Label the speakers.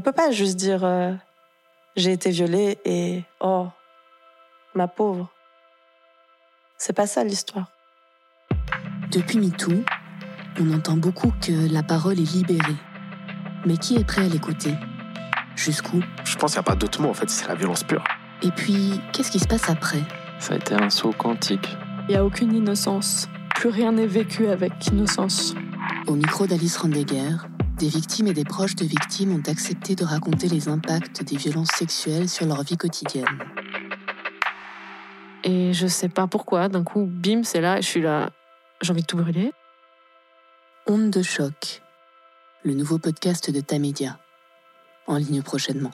Speaker 1: On peut pas juste dire euh, j'ai été violée et oh, ma pauvre. C'est pas ça l'histoire.
Speaker 2: Depuis MeToo, on entend beaucoup que la parole est libérée. Mais qui est prêt à l'écouter? Jusqu'où?
Speaker 3: Je pense qu'il n'y a pas d'autre mot, en fait, c'est la violence pure.
Speaker 2: Et puis, qu'est-ce qui se passe après?
Speaker 4: Ça a été un saut quantique.
Speaker 5: Il n'y a aucune innocence. Plus rien n'est vécu avec innocence.
Speaker 2: Au micro d'Alice Randeguer, des victimes et des proches de victimes ont accepté de raconter les impacts des violences sexuelles sur leur vie quotidienne.
Speaker 5: Et je sais pas pourquoi, d'un coup, bim, c'est là, je suis là, j'ai envie de tout brûler.
Speaker 2: Onde de choc, le nouveau podcast de Tamedia, en ligne prochainement.